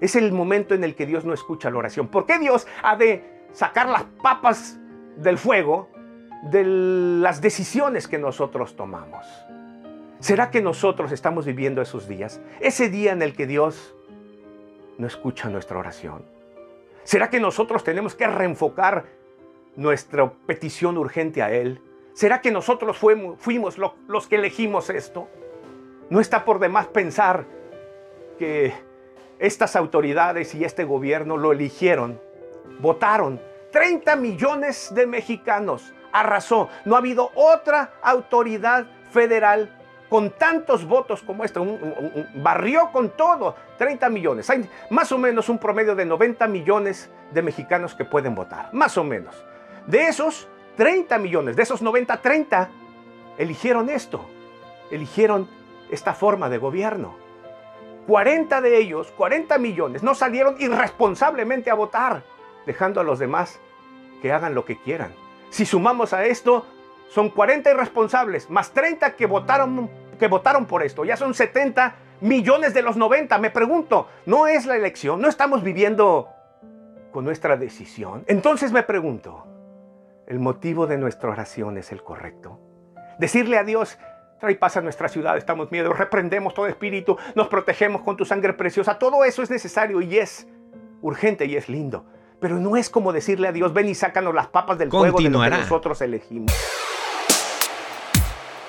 Es el momento en el que Dios no escucha la oración. ¿Por qué Dios ha de sacar las papas del fuego de las decisiones que nosotros tomamos? ¿Será que nosotros estamos viviendo esos días? Ese día en el que Dios no escucha nuestra oración. ¿Será que nosotros tenemos que reenfocar nuestra petición urgente a Él? ¿Será que nosotros fuimos, los que elegimos esto? No está por demás pensar que estas autoridades y este gobierno lo eligieron, votaron. 30 millones de mexicanos arrasó. No ha habido otra autoridad federal con tantos votos como este, barrió con todo, 30 millones. Hay más o menos un promedio de 90 millones de mexicanos que pueden votar, más o menos. De esos 30 millones, de esos 90, 30 eligieron esto, eligieron esta forma de gobierno. 40 de ellos, 40 millones, no salieron irresponsablemente a votar, dejando a los demás que hagan lo que quieran. Si sumamos a esto, son 40 irresponsables, más 30 que votaron, que votaron por esto. Ya son 70 millones de los 90. Me pregunto, ¿no es la elección? ¿No estamos viviendo con nuestra decisión? Entonces me pregunto, ¿el motivo de nuestra oración es el correcto? Decirle a Dios, trae paz a nuestra ciudad, estamos miedo, reprendemos todo espíritu, nos protegemos con tu sangre preciosa. Todo eso es necesario y es urgente y es lindo. Pero no es como decirle a Dios, ven y sácanos las papas del fuego de lo que nosotros elegimos.